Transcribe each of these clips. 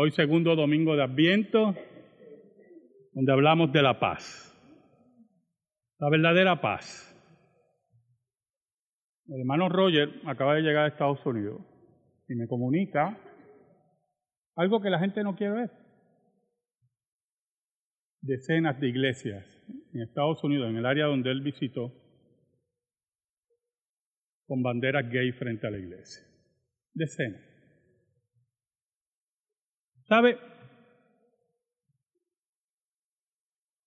Hoy segundo domingo de Adviento, donde hablamos de la paz. La verdadera paz. El hermano Roger acaba de llegar a Estados Unidos y me comunica algo que la gente no quiere ver. Decenas de iglesias en Estados Unidos, en el área donde él visitó, con banderas gay frente a la iglesia. Decenas. ¿Sabe?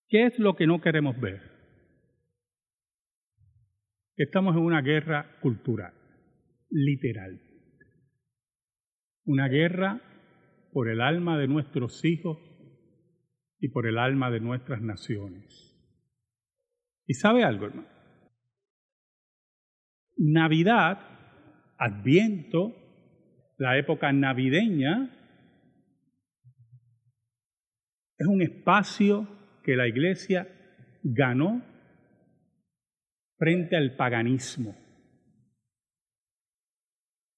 ¿Qué es lo que no queremos ver? Estamos en una guerra cultural, literal. Una guerra por el alma de nuestros hijos y por el alma de nuestras naciones. ¿Y sabe algo, hermano? Navidad, Adviento, la época navideña, es un espacio que la iglesia ganó frente al paganismo.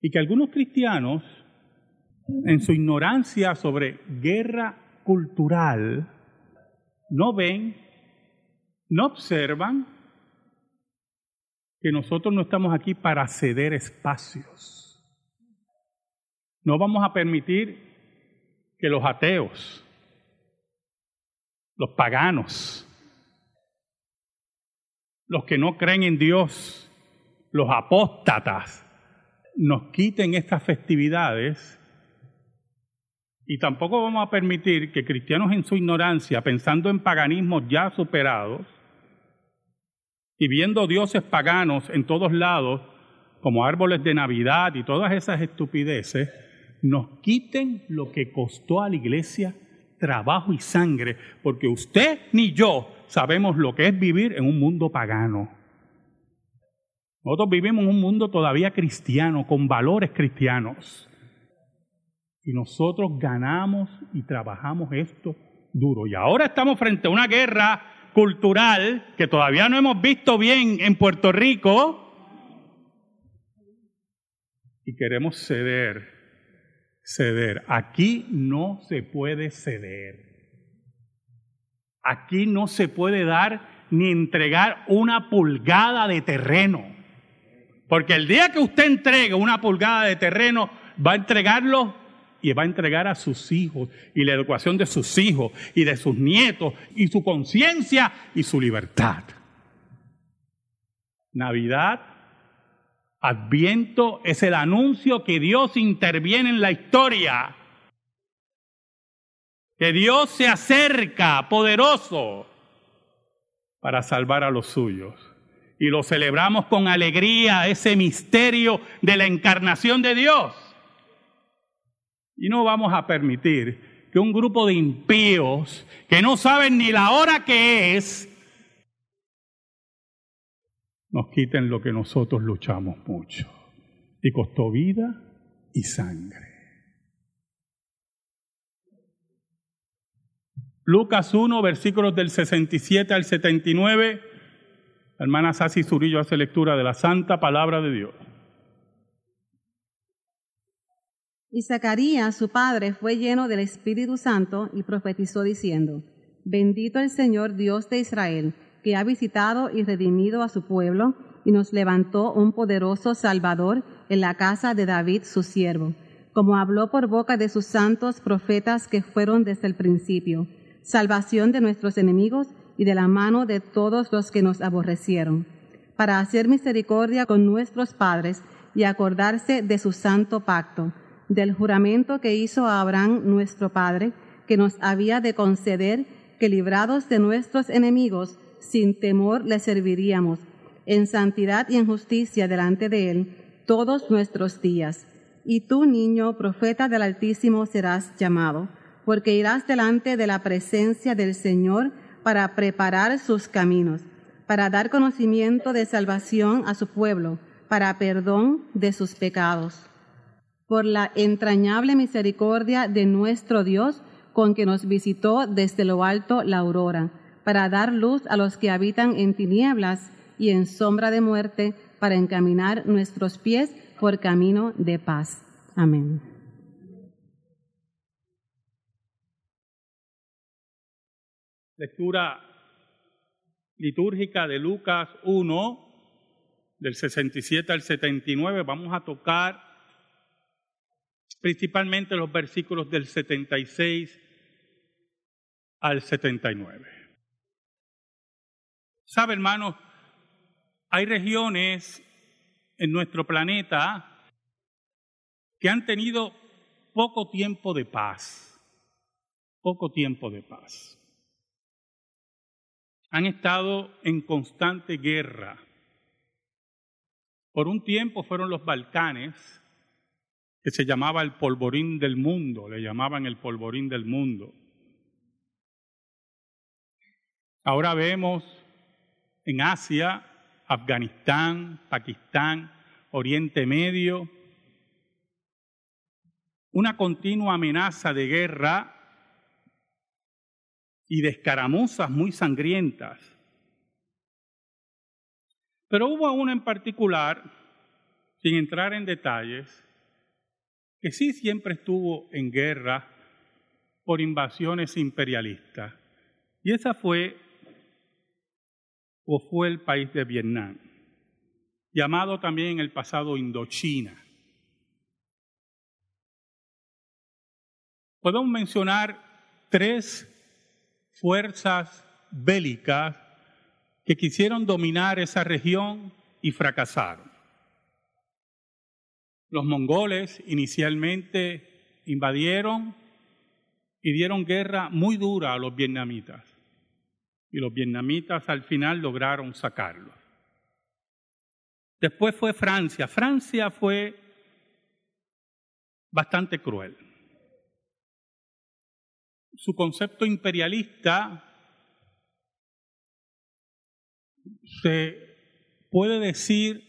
Y que algunos cristianos, en su ignorancia sobre guerra cultural, no ven, no observan que nosotros no estamos aquí para ceder espacios. No vamos a permitir que los ateos, los paganos, los que no creen en Dios, los apóstatas, nos quiten estas festividades. Y tampoco vamos a permitir que cristianos en su ignorancia, pensando en paganismos ya superados y viendo dioses paganos en todos lados, como árboles de Navidad y todas esas estupideces, nos quiten lo que costó a la iglesia trabajo y sangre, porque usted ni yo sabemos lo que es vivir en un mundo pagano. Nosotros vivimos en un mundo todavía cristiano, con valores cristianos. Y nosotros ganamos y trabajamos esto duro. Y ahora estamos frente a una guerra cultural que todavía no hemos visto bien en Puerto Rico. Y queremos ceder ceder. Aquí no se puede ceder. Aquí no se puede dar ni entregar una pulgada de terreno. Porque el día que usted entregue una pulgada de terreno, va a entregarlo y va a entregar a sus hijos y la educación de sus hijos y de sus nietos y su conciencia y su libertad. Navidad Adviento es el anuncio que Dios interviene en la historia, que Dios se acerca poderoso para salvar a los suyos. Y lo celebramos con alegría, ese misterio de la encarnación de Dios. Y no vamos a permitir que un grupo de impíos que no saben ni la hora que es, nos quiten lo que nosotros luchamos mucho. Y costó vida y sangre. Lucas 1, versículos del 67 al 79. La hermana Sasi Zurillo hace lectura de la santa palabra de Dios. Y Zacarías, su padre, fue lleno del Espíritu Santo y profetizó diciendo, Bendito el Señor Dios de Israel que ha visitado y redimido a su pueblo y nos levantó un poderoso Salvador en la casa de David su siervo, como habló por boca de sus santos profetas que fueron desde el principio, salvación de nuestros enemigos y de la mano de todos los que nos aborrecieron, para hacer misericordia con nuestros padres y acordarse de su santo pacto, del juramento que hizo Abraham nuestro Padre, que nos había de conceder que librados de nuestros enemigos, sin temor le serviríamos, en santidad y en justicia delante de Él, todos nuestros días. Y tú, niño, profeta del Altísimo, serás llamado, porque irás delante de la presencia del Señor para preparar sus caminos, para dar conocimiento de salvación a su pueblo, para perdón de sus pecados. Por la entrañable misericordia de nuestro Dios, con que nos visitó desde lo alto la aurora para dar luz a los que habitan en tinieblas y en sombra de muerte, para encaminar nuestros pies por camino de paz. Amén. Lectura litúrgica de Lucas 1, del 67 al 79. Vamos a tocar principalmente los versículos del 76 al 79. ¿Sabe, hermanos? Hay regiones en nuestro planeta que han tenido poco tiempo de paz, poco tiempo de paz. Han estado en constante guerra. Por un tiempo fueron los Balcanes, que se llamaba el polvorín del mundo, le llamaban el polvorín del mundo. Ahora vemos en Asia, Afganistán, Pakistán, Oriente Medio, una continua amenaza de guerra y de escaramuzas muy sangrientas. Pero hubo una en particular, sin entrar en detalles, que sí siempre estuvo en guerra por invasiones imperialistas. Y esa fue o fue el país de Vietnam, llamado también en el pasado Indochina. Podemos mencionar tres fuerzas bélicas que quisieron dominar esa región y fracasaron. Los mongoles inicialmente invadieron y dieron guerra muy dura a los vietnamitas y los vietnamitas al final lograron sacarlo. Después fue Francia. Francia fue bastante cruel. Su concepto imperialista se puede decir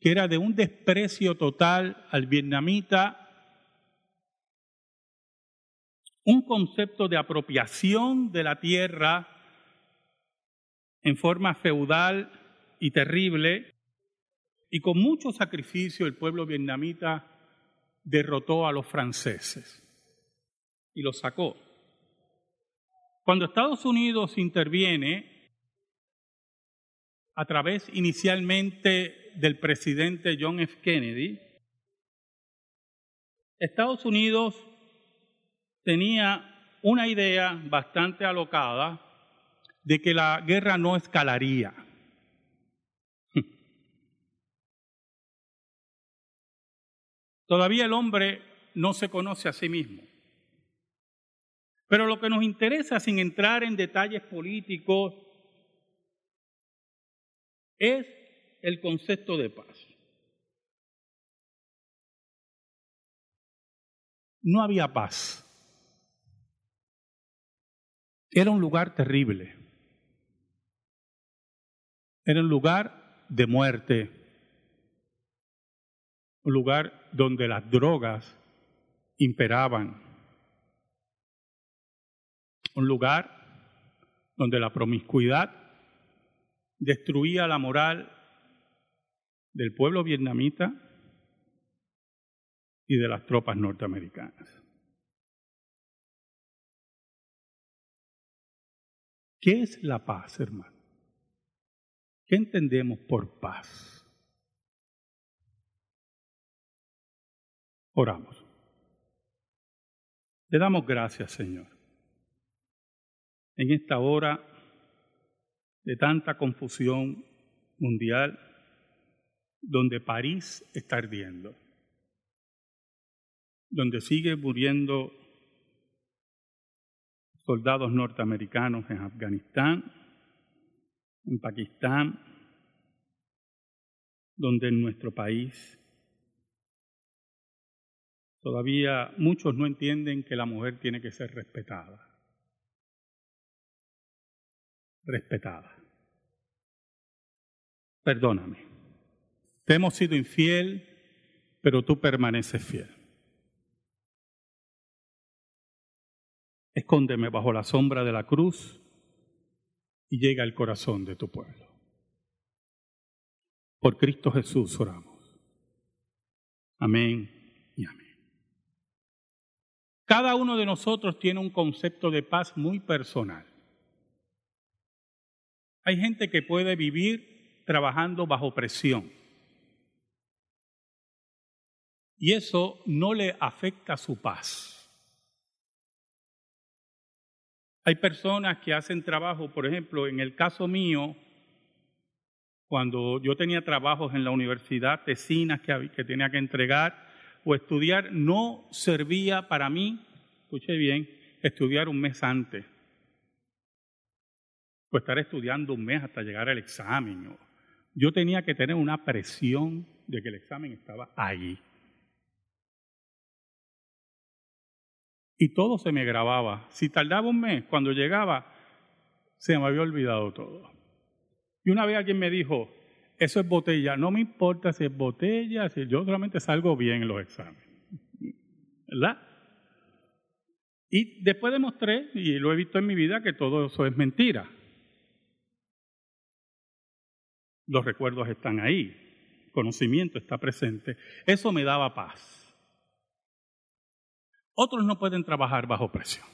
que era de un desprecio total al vietnamita, un concepto de apropiación de la tierra en forma feudal y terrible, y con mucho sacrificio el pueblo vietnamita derrotó a los franceses y los sacó. Cuando Estados Unidos interviene, a través inicialmente del presidente John F. Kennedy, Estados Unidos tenía una idea bastante alocada de que la guerra no escalaría. Todavía el hombre no se conoce a sí mismo. Pero lo que nos interesa, sin entrar en detalles políticos, es el concepto de paz. No había paz. Era un lugar terrible. Era un lugar de muerte, un lugar donde las drogas imperaban, un lugar donde la promiscuidad destruía la moral del pueblo vietnamita y de las tropas norteamericanas. ¿Qué es la paz, hermano? ¿Qué entendemos por paz? Oramos. Le damos gracias, Señor. En esta hora de tanta confusión mundial, donde París está ardiendo, donde sigue muriendo soldados norteamericanos en Afganistán, en Pakistán, donde en nuestro país todavía muchos no entienden que la mujer tiene que ser respetada. Respetada. Perdóname. Te hemos sido infiel, pero tú permaneces fiel. Escóndeme bajo la sombra de la cruz y llega al corazón de tu pueblo. Por Cristo Jesús oramos. Amén y amén. Cada uno de nosotros tiene un concepto de paz muy personal. Hay gente que puede vivir trabajando bajo presión. Y eso no le afecta su paz. Hay personas que hacen trabajo, por ejemplo, en el caso mío, cuando yo tenía trabajos en la universidad, tesinas que, que tenía que entregar o estudiar, no servía para mí, escuche bien, estudiar un mes antes. O estar estudiando un mes hasta llegar al examen. Yo tenía que tener una presión de que el examen estaba ahí. Y todo se me grababa. Si tardaba un mes, cuando llegaba, se me había olvidado todo. Y una vez alguien me dijo, eso es botella, no me importa si es botella, si yo solamente salgo bien en los exámenes. ¿Verdad? Y después demostré, y lo he visto en mi vida, que todo eso es mentira. Los recuerdos están ahí, conocimiento está presente. Eso me daba paz. Otros no pueden trabajar bajo presión.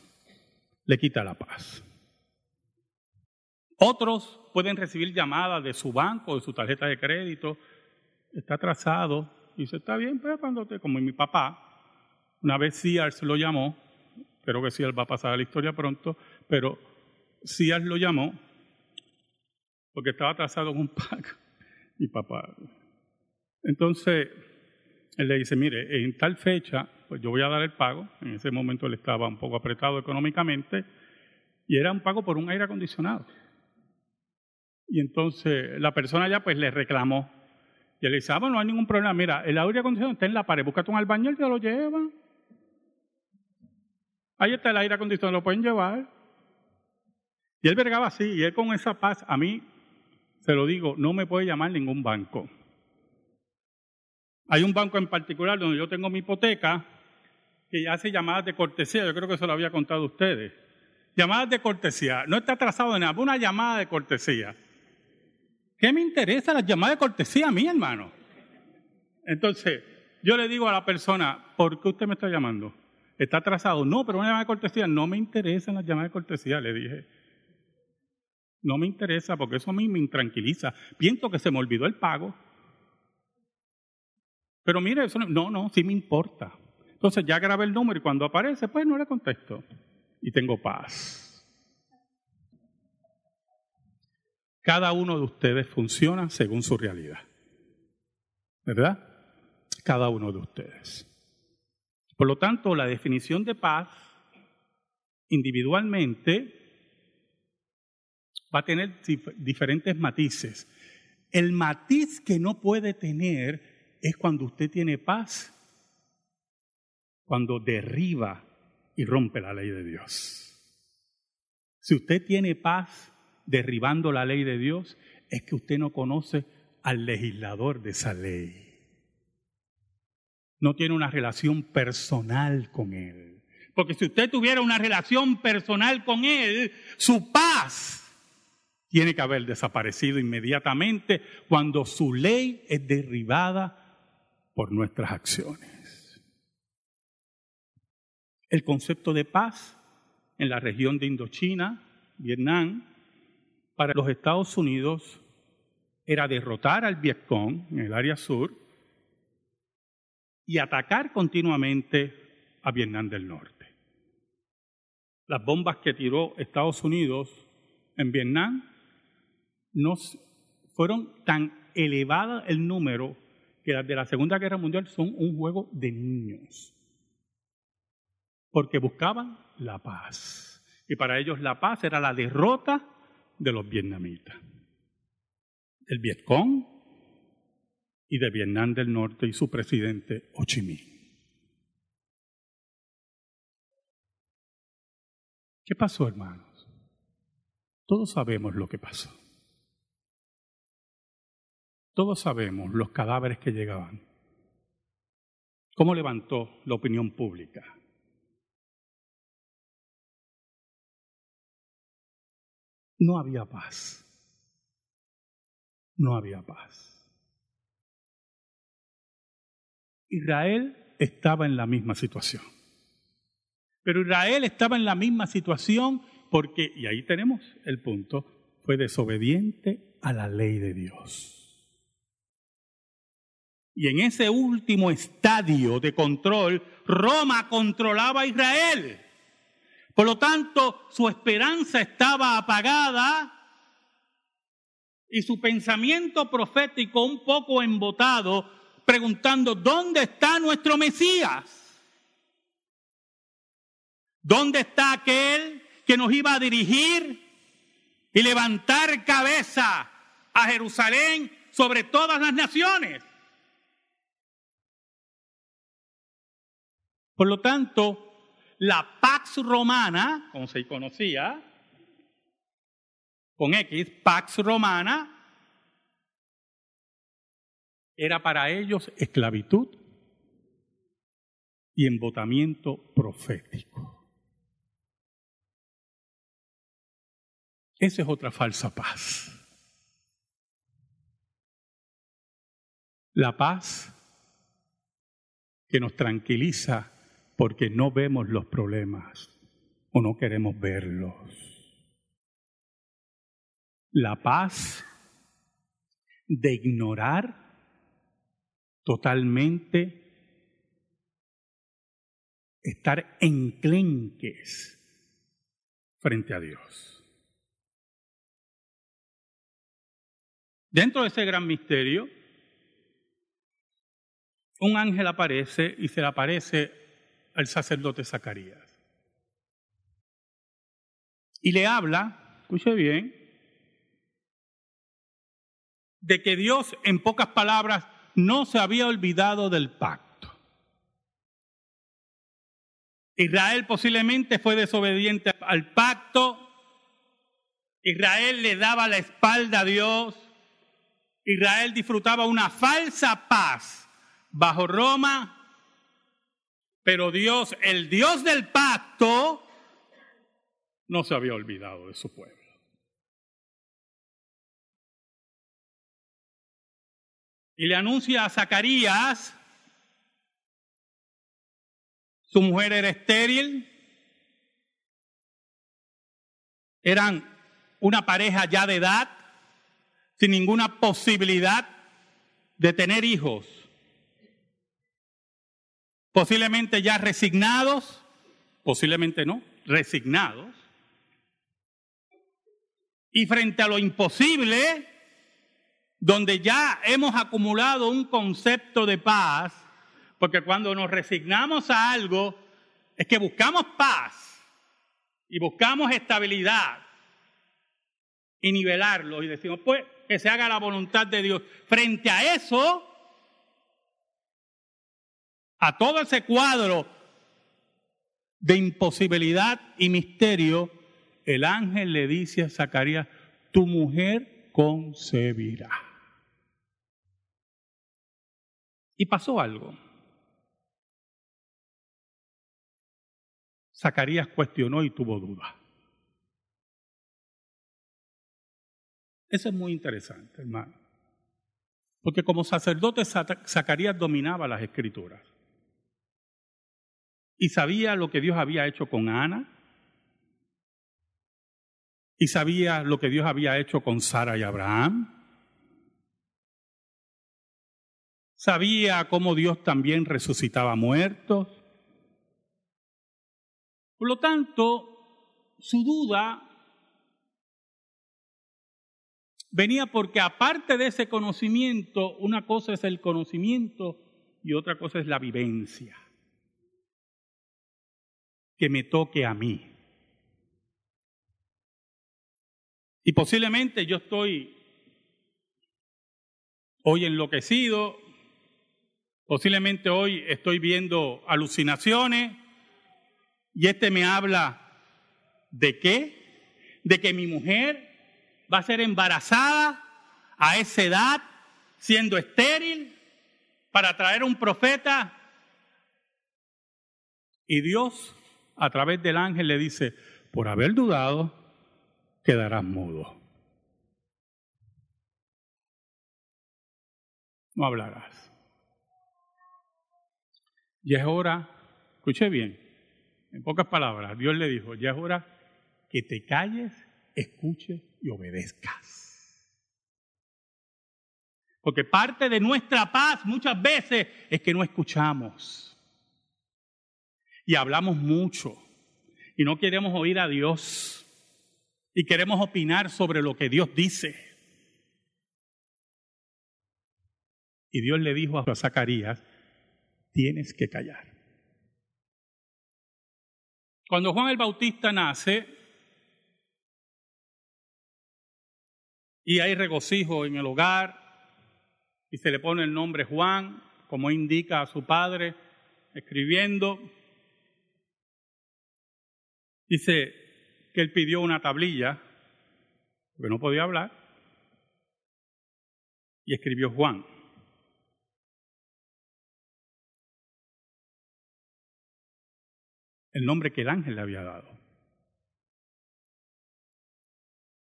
Le quita la paz. Otros pueden recibir llamadas de su banco, de su tarjeta de crédito. Está atrasado. Y dice, está bien, pero cuando te, como mi papá, una vez Sears lo llamó Creo que Sears va a pasar a la historia pronto, pero Sears lo llamó porque estaba atrasado con un pago. Mi papá. Entonces, él le dice, mire, en tal fecha, pues yo voy a dar el pago. En ese momento él estaba un poco apretado económicamente y era un pago por un aire acondicionado. Y entonces la persona ya pues le reclamó. Y él le dice, ah, bueno, no hay ningún problema. Mira, el aire acondicionado está en la pared, búscate un albañil te lo lleva. Ahí está el aire acondicionado, lo pueden llevar. Y él vergaba así, y él con esa paz, a mí, se lo digo, no me puede llamar ningún banco. Hay un banco en particular donde yo tengo mi hipoteca que hace llamadas de cortesía, yo creo que eso lo había contado a ustedes. Llamadas de cortesía, no está atrasado de nada, una llamada de cortesía. ¿Qué me interesa las llamadas de cortesía a mí, hermano? Entonces, yo le digo a la persona, ¿por qué usted me está llamando? ¿Está atrasado? No, pero una llamada de cortesía. No me interesan las llamadas de cortesía, le dije. No me interesa porque eso a mí me intranquiliza. Pienso que se me olvidó el pago. Pero mire, eso no, no, no, sí me importa. Entonces ya grabé el número y cuando aparece, pues no le contesto. Y tengo paz. Cada uno de ustedes funciona según su realidad. ¿Verdad? Cada uno de ustedes. Por lo tanto, la definición de paz individualmente va a tener diferentes matices. El matiz que no puede tener es cuando usted tiene paz, cuando derriba y rompe la ley de Dios. Si usted tiene paz derribando la ley de Dios, es que usted no conoce al legislador de esa ley no tiene una relación personal con Él. Porque si usted tuviera una relación personal con Él, su paz tiene que haber desaparecido inmediatamente cuando su ley es derribada por nuestras acciones. El concepto de paz en la región de Indochina, Vietnam, para los Estados Unidos era derrotar al Vietcong en el área sur y atacar continuamente a Vietnam del Norte. Las bombas que tiró Estados Unidos en Vietnam no fueron tan elevadas el número que las de la Segunda Guerra Mundial son un juego de niños, porque buscaban la paz. Y para ellos la paz era la derrota de los vietnamitas. El Vietcong y de Vietnam del Norte y su presidente Ho Chi Minh. ¿Qué pasó, hermanos? Todos sabemos lo que pasó. Todos sabemos los cadáveres que llegaban. ¿Cómo levantó la opinión pública? No había paz. No había paz. Israel estaba en la misma situación. Pero Israel estaba en la misma situación porque, y ahí tenemos el punto, fue desobediente a la ley de Dios. Y en ese último estadio de control, Roma controlaba a Israel. Por lo tanto, su esperanza estaba apagada y su pensamiento profético un poco embotado, preguntando, ¿dónde está nuestro Mesías? ¿Dónde está aquel que nos iba a dirigir y levantar cabeza a Jerusalén sobre todas las naciones? Por lo tanto, la Pax Romana, como se conocía, con X, Pax Romana, era para ellos esclavitud y embotamiento profético. Esa es otra falsa paz. La paz que nos tranquiliza porque no vemos los problemas o no queremos verlos. La paz de ignorar totalmente, estar enclenques frente a Dios. Dentro de ese gran misterio, un ángel aparece y se le aparece al sacerdote Zacarías. Y le habla, escuche bien, de que Dios, en pocas palabras, no se había olvidado del pacto. Israel posiblemente fue desobediente al pacto. Israel le daba la espalda a Dios. Israel disfrutaba una falsa paz bajo Roma pero Dios, el Dios del pacto, no se había olvidado de su pueblo. Y le anuncia a Zacarías, su mujer era estéril, eran una pareja ya de edad, sin ninguna posibilidad de tener hijos posiblemente ya resignados, posiblemente no, resignados. Y frente a lo imposible, donde ya hemos acumulado un concepto de paz, porque cuando nos resignamos a algo, es que buscamos paz y buscamos estabilidad y nivelarlo y decimos, pues, que se haga la voluntad de Dios. Frente a eso, a todo ese cuadro de imposibilidad y misterio, el ángel le dice a Zacarías, tu mujer concebirá. Y pasó algo. Zacarías cuestionó y tuvo duda. Eso es muy interesante, hermano. Porque como sacerdote Zacarías dominaba las escrituras y sabía lo que Dios había hecho con Ana y sabía lo que Dios había hecho con Sara y Abraham. Sabía cómo Dios también resucitaba muertos. Por lo tanto, su duda venía porque aparte de ese conocimiento, una cosa es el conocimiento y otra cosa es la vivencia que me toque a mí. Y posiblemente yo estoy hoy enloquecido, posiblemente hoy estoy viendo alucinaciones y este me habla de qué? De que mi mujer va a ser embarazada a esa edad, siendo estéril, para traer un profeta. Y Dios a través del ángel le dice, por haber dudado, quedarás mudo. No hablarás. Y es hora, escuche bien, en pocas palabras, Dios le dijo, ya es hora que te calles escuche y obedezcas. Porque parte de nuestra paz muchas veces es que no escuchamos. Y hablamos mucho. Y no queremos oír a Dios. Y queremos opinar sobre lo que Dios dice. Y Dios le dijo a Zacarías, tienes que callar. Cuando Juan el Bautista nace, y hay regocijo en el hogar, y se le pone el nombre Juan, como indica a su padre, escribiendo. Dice que él pidió una tablilla, porque no podía hablar, y escribió Juan. El nombre que el ángel le había dado.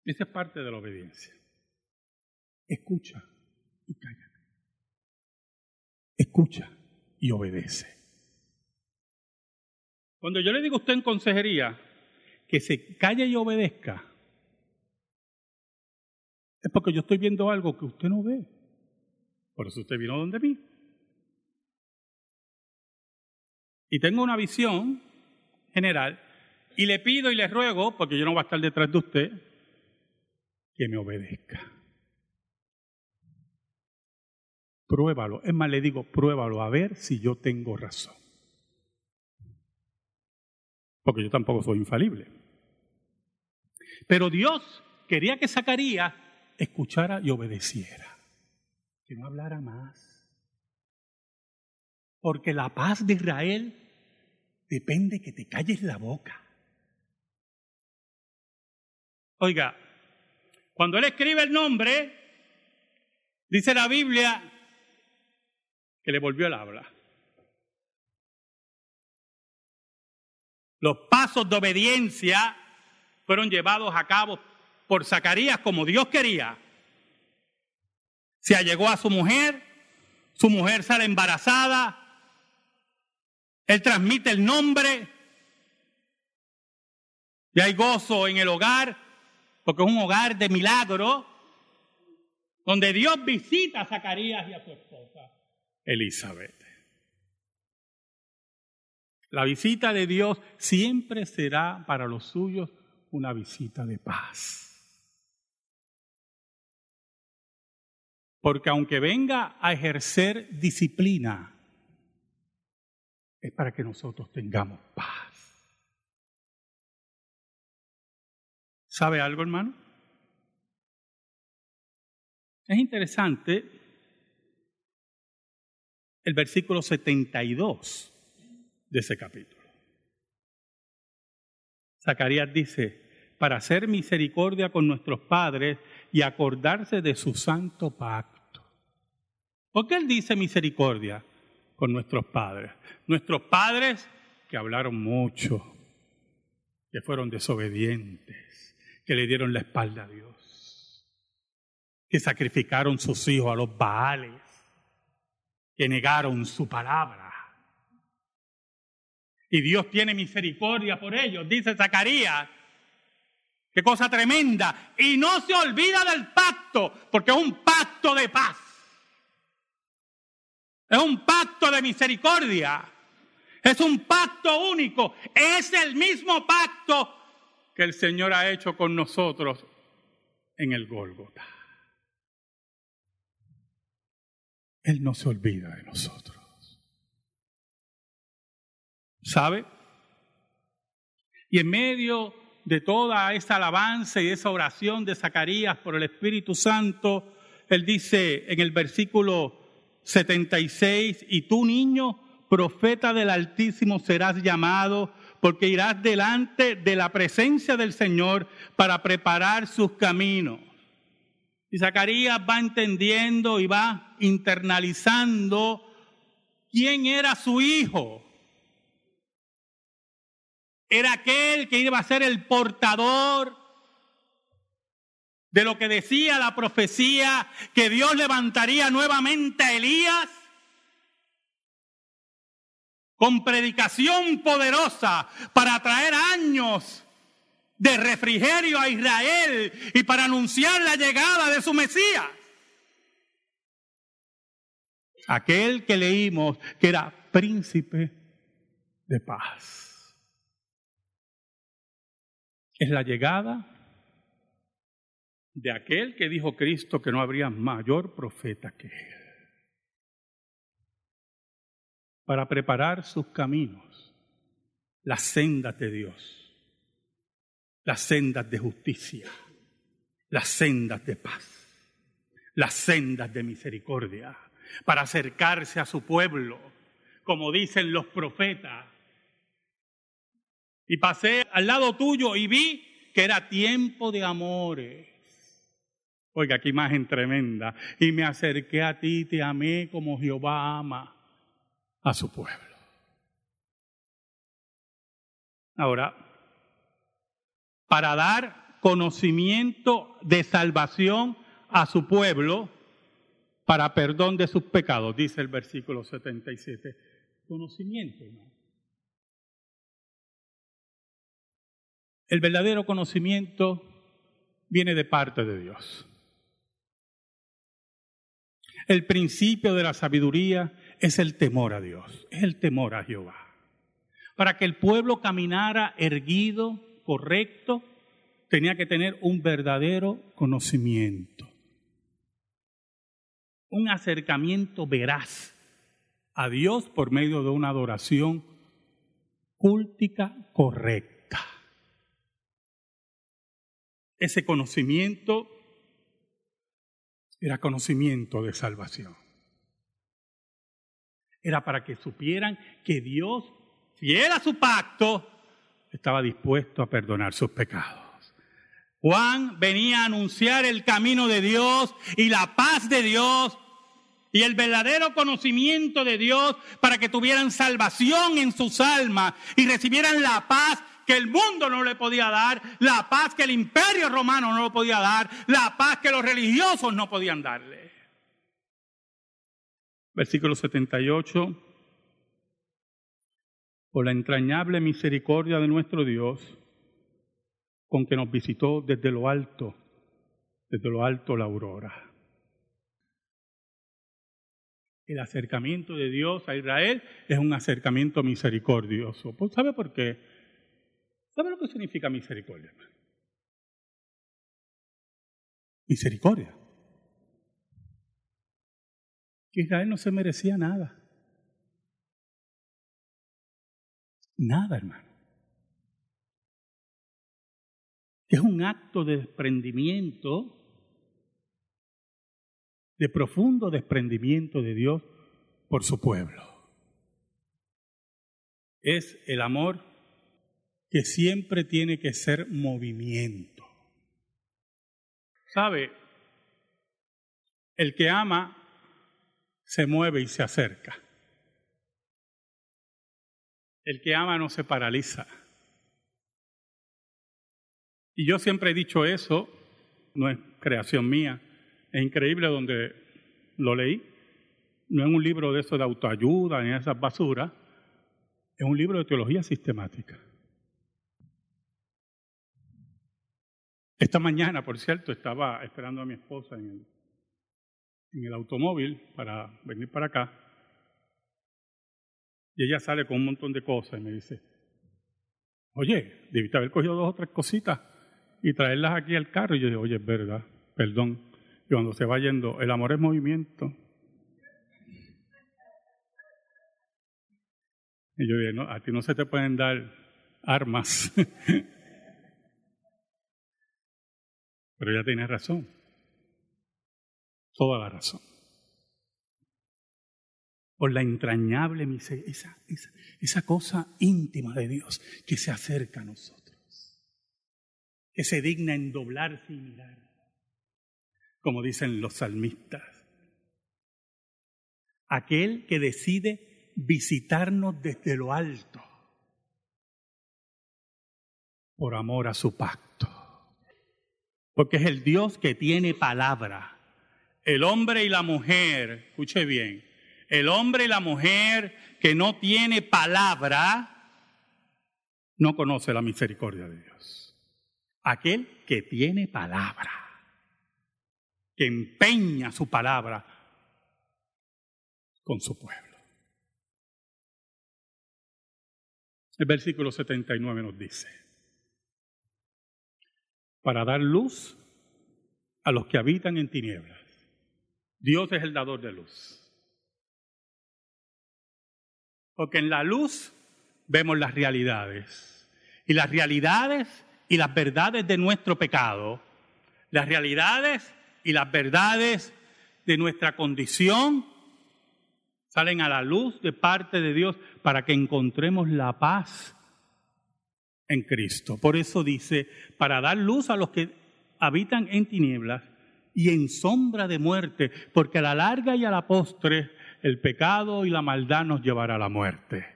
Esa es parte de la obediencia. Escucha y calla escucha y obedece. Cuando yo le digo a usted en consejería que se calle y obedezca, es porque yo estoy viendo algo que usted no ve. Por eso usted vino donde mí. Y tengo una visión general y le pido y le ruego, porque yo no voy a estar detrás de usted, que me obedezca. Pruébalo. Es más, le digo, pruébalo a ver si yo tengo razón. Porque yo tampoco soy infalible. Pero Dios quería que Zacarías escuchara y obedeciera. Que no hablara más. Porque la paz de Israel depende que te calles la boca. Oiga, cuando él escribe el nombre, dice la Biblia que le volvió el habla. Los pasos de obediencia fueron llevados a cabo por Zacarías como Dios quería. Se allegó a su mujer, su mujer sale embarazada, él transmite el nombre, y hay gozo en el hogar, porque es un hogar de milagro, donde Dios visita a Zacarías y a su esposa. Elizabeth. La visita de Dios siempre será para los suyos una visita de paz. Porque aunque venga a ejercer disciplina, es para que nosotros tengamos paz. ¿Sabe algo, hermano? Es interesante el versículo 72 de ese capítulo. Zacarías dice, para hacer misericordia con nuestros padres y acordarse de su santo pacto. ¿Por qué él dice misericordia con nuestros padres? Nuestros padres que hablaron mucho, que fueron desobedientes, que le dieron la espalda a Dios, que sacrificaron sus hijos a los baales, que negaron su palabra. Y Dios tiene misericordia por ellos, dice Zacarías. Qué cosa tremenda. Y no se olvida del pacto, porque es un pacto de paz. Es un pacto de misericordia. Es un pacto único. Es el mismo pacto que el Señor ha hecho con nosotros en el Gólgota. Él no se olvida de nosotros. ¿Sabe? Y en medio de toda esa alabanza y esa oración de Zacarías por el Espíritu Santo, él dice en el versículo 76, y tú niño, profeta del Altísimo serás llamado, porque irás delante de la presencia del Señor para preparar sus caminos. Y Zacarías va entendiendo y va internalizando quién era su hijo. Era aquel que iba a ser el portador de lo que decía la profecía, que Dios levantaría nuevamente a Elías con predicación poderosa para traer años de refrigerio a Israel y para anunciar la llegada de su Mesías. Aquel que leímos que era príncipe de paz. Es la llegada de aquel que dijo Cristo que no habría mayor profeta que él. Para preparar sus caminos, las sendas de Dios, las sendas de justicia, las sendas de paz, las sendas de misericordia, para acercarse a su pueblo, como dicen los profetas. Y pasé al lado tuyo y vi que era tiempo de amores. Oiga, qué imagen tremenda. Y me acerqué a ti, te amé como Jehová ama a su pueblo. Ahora, para dar conocimiento de salvación a su pueblo, para perdón de sus pecados, dice el versículo 77. Conocimiento, hermano. El verdadero conocimiento viene de parte de Dios. El principio de la sabiduría es el temor a Dios, es el temor a Jehová. Para que el pueblo caminara erguido, correcto, tenía que tener un verdadero conocimiento, un acercamiento veraz a Dios por medio de una adoración cúltica correcta. Ese conocimiento era conocimiento de salvación. Era para que supieran que Dios, fiel a su pacto, estaba dispuesto a perdonar sus pecados. Juan venía a anunciar el camino de Dios y la paz de Dios y el verdadero conocimiento de Dios para que tuvieran salvación en sus almas y recibieran la paz que el mundo no le podía dar, la paz que el imperio romano no le podía dar, la paz que los religiosos no podían darle. Versículo 78. Por la entrañable misericordia de nuestro Dios, con que nos visitó desde lo alto, desde lo alto la aurora. El acercamiento de Dios a Israel es un acercamiento misericordioso. ¿Sabe por qué? ¿Sabe lo que significa misericordia? Misericordia. Que Israel no se merecía nada. Nada, hermano. Es un acto de desprendimiento, de profundo desprendimiento de Dios por su pueblo. Es el amor que siempre tiene que ser movimiento. ¿Sabe? El que ama se mueve y se acerca. El que ama no se paraliza. Y yo siempre he dicho eso, no es creación mía, es increíble donde lo leí, no es un libro de eso de autoayuda ni esas basuras, es un libro de teología sistemática. Esta mañana, por cierto, estaba esperando a mi esposa en el, en el automóvil para venir para acá. Y ella sale con un montón de cosas y me dice, oye, debiste haber cogido dos o tres cositas y traerlas aquí al carro. Y yo digo, oye, es verdad, perdón. Y cuando se va yendo, el amor es movimiento. Y yo digo, no, a ti no se te pueden dar armas Pero ella tiene razón. Toda la razón. Por la entrañable miseria, esa, esa, esa cosa íntima de Dios que se acerca a nosotros. Que se digna en doblarse y mirar. Como dicen los salmistas. Aquel que decide visitarnos desde lo alto por amor a su pacto porque es el Dios que tiene palabra. El hombre y la mujer, escuche bien, el hombre y la mujer que no tiene palabra, no conoce la misericordia de Dios. Aquel que tiene palabra, que empeña su palabra con su pueblo. El versículo 79 nos dice, para dar luz a los que habitan en tinieblas. Dios es el dador de luz. Porque en la luz vemos las realidades. Y las realidades y las verdades de nuestro pecado, las realidades y las verdades de nuestra condición, salen a la luz de parte de Dios para que encontremos la paz en Cristo. Por eso dice, para dar luz a los que habitan en tinieblas y en sombra de muerte, porque a la larga y a la postre el pecado y la maldad nos llevará a la muerte.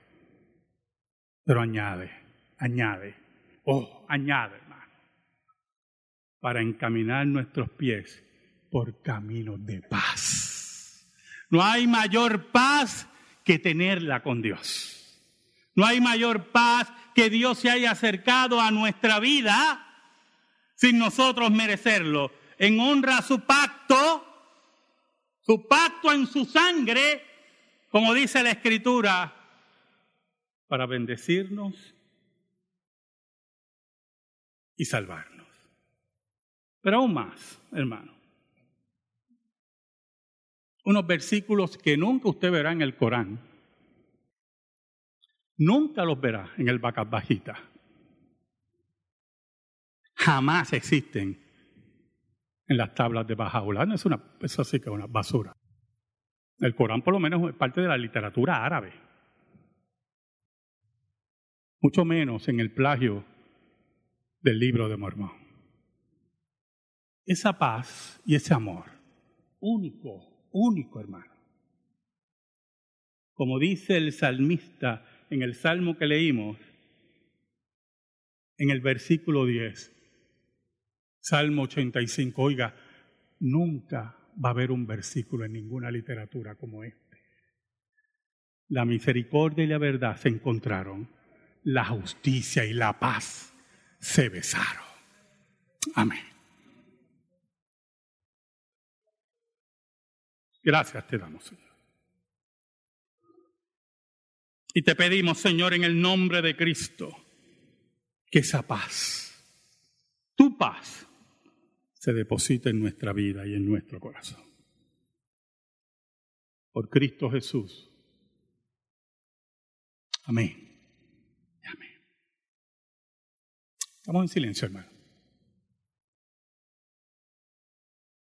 Pero añade, añade, oh, añade, hermano, para encaminar nuestros pies por caminos de paz. No hay mayor paz que tenerla con Dios. No hay mayor paz que Dios se haya acercado a nuestra vida sin nosotros merecerlo, en honra a su pacto, su pacto en su sangre, como dice la Escritura, para bendecirnos y salvarnos. Pero aún más, hermano. Unos versículos que nunca usted verá en el Corán. Nunca los verá en el Bacab Bajita jamás existen en las tablas de Bajaulán. Es una, eso sí que es una basura. El Corán por lo menos es parte de la literatura árabe. Mucho menos en el plagio del libro de Mormón. Esa paz y ese amor, único, único hermano. Como dice el salmista en el salmo que leímos, en el versículo 10, Salmo 85, oiga, nunca va a haber un versículo en ninguna literatura como este. La misericordia y la verdad se encontraron, la justicia y la paz se besaron. Amén. Gracias te damos, Señor. Y te pedimos, Señor, en el nombre de Cristo, que esa paz, tu paz, se deposita en nuestra vida y en nuestro corazón. Por Cristo Jesús. Amén. Amén. Estamos en silencio, hermano.